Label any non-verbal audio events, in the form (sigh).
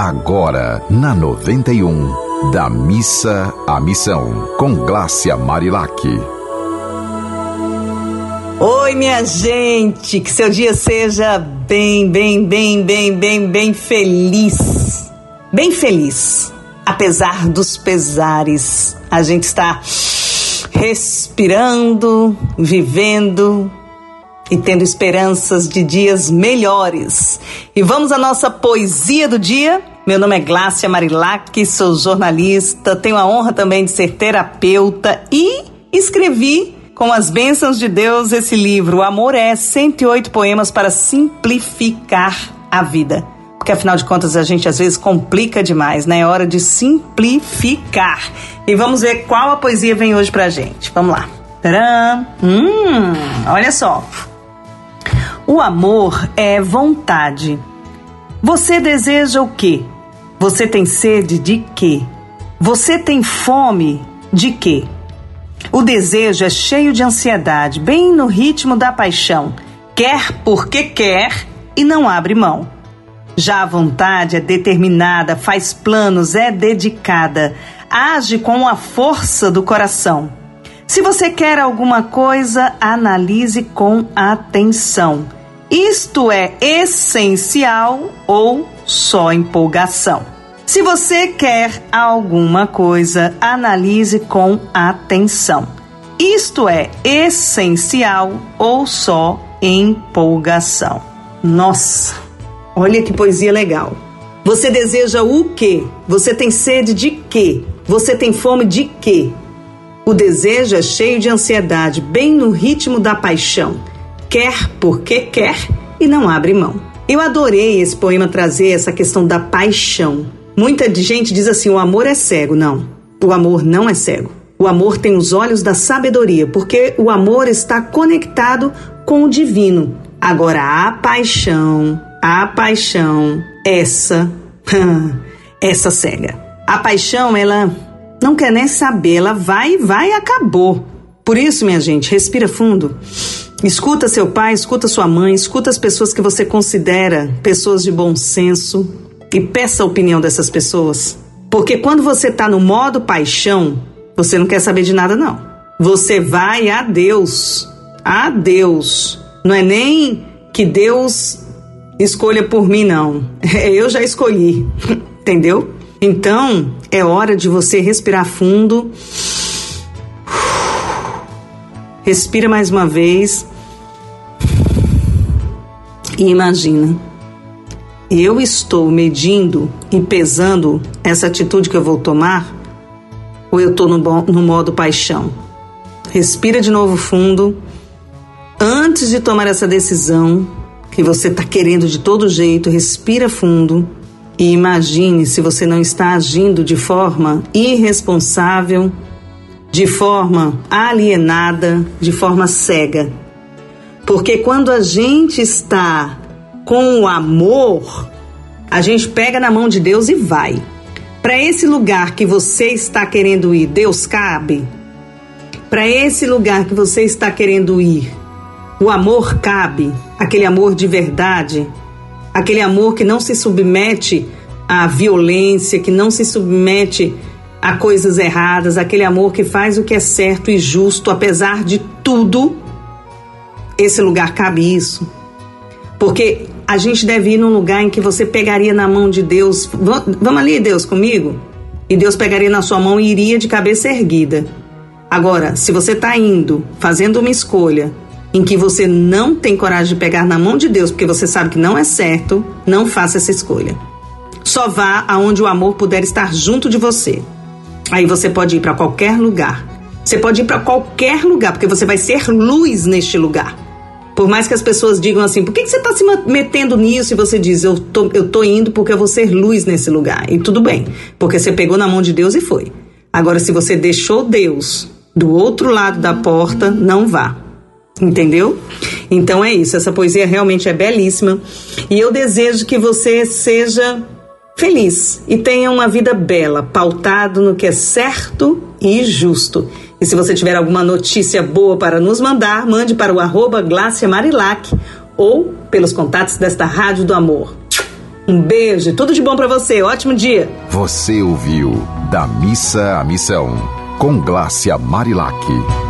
Agora, na 91, da missa à missão, com Glácia Marilac. Oi, minha gente, que seu dia seja bem, bem, bem, bem, bem, bem feliz. Bem feliz. Apesar dos pesares, a gente está respirando, vivendo, e tendo esperanças de dias melhores. E vamos à nossa poesia do dia. Meu nome é Glácia Marilac, sou jornalista, tenho a honra também de ser terapeuta e escrevi com as bênçãos de Deus esse livro. O Amor é 108 poemas para simplificar a vida. Porque afinal de contas a gente às vezes complica demais, né? É hora de simplificar. E vamos ver qual a poesia vem hoje pra gente. Vamos lá. Tcharam! Hum, olha só. O amor é vontade. Você deseja o quê? Você tem sede de quê? Você tem fome de quê? O desejo é cheio de ansiedade, bem no ritmo da paixão. Quer porque quer e não abre mão. Já a vontade é determinada, faz planos, é dedicada, age com a força do coração. Se você quer alguma coisa, analise com atenção. Isto é essencial ou só empolgação? Se você quer alguma coisa, analise com atenção. Isto é essencial ou só empolgação? Nossa, olha que poesia legal. Você deseja o quê? Você tem sede de quê? Você tem fome de quê? O desejo é cheio de ansiedade, bem no ritmo da paixão quer porque quer e não abre mão. Eu adorei esse poema trazer essa questão da paixão. Muita gente diz assim: o amor é cego. Não, o amor não é cego. O amor tem os olhos da sabedoria, porque o amor está conectado com o divino. Agora, a paixão, a paixão, essa, (laughs) essa cega. A paixão, ela não quer nem saber, ela vai, vai e acabou. Por isso, minha gente, respira fundo. Escuta seu pai, escuta sua mãe, escuta as pessoas que você considera pessoas de bom senso e peça a opinião dessas pessoas. Porque quando você está no modo paixão, você não quer saber de nada, não. Você vai a Deus. A Deus. Não é nem que Deus escolha por mim, não. (laughs) Eu já escolhi. (laughs) Entendeu? Então, é hora de você respirar fundo Respira mais uma vez e imagina. Eu estou medindo e pesando essa atitude que eu vou tomar ou eu estou no, no modo paixão? Respira de novo fundo. Antes de tomar essa decisão que você está querendo de todo jeito, respira fundo e imagine se você não está agindo de forma irresponsável de forma alienada, de forma cega. Porque quando a gente está com o amor, a gente pega na mão de Deus e vai. Para esse lugar que você está querendo ir, Deus cabe? Para esse lugar que você está querendo ir, o amor cabe? Aquele amor de verdade? Aquele amor que não se submete à violência, que não se submete a coisas erradas, aquele amor que faz o que é certo e justo, apesar de tudo, esse lugar cabe isso. Porque a gente deve ir num lugar em que você pegaria na mão de Deus. Vamos ali, Deus, comigo? E Deus pegaria na sua mão e iria de cabeça erguida. Agora, se você está indo, fazendo uma escolha em que você não tem coragem de pegar na mão de Deus porque você sabe que não é certo, não faça essa escolha. Só vá aonde o amor puder estar junto de você. Aí você pode ir para qualquer lugar. Você pode ir para qualquer lugar, porque você vai ser luz neste lugar. Por mais que as pessoas digam assim, por que, que você está se metendo nisso? E você diz, eu tô, eu tô indo porque eu vou ser luz nesse lugar. E tudo bem, porque você pegou na mão de Deus e foi. Agora, se você deixou Deus do outro lado da porta, não vá. Entendeu? Então é isso. Essa poesia realmente é belíssima. E eu desejo que você seja feliz e tenha uma vida bela, pautado no que é certo e justo. E se você tiver alguma notícia boa para nos mandar, mande para o arroba Marilac ou pelos contatos desta Rádio do Amor. Um beijo, tudo de bom para você. Ótimo dia. Você ouviu Da Missa à Missão com Glácia Marilac.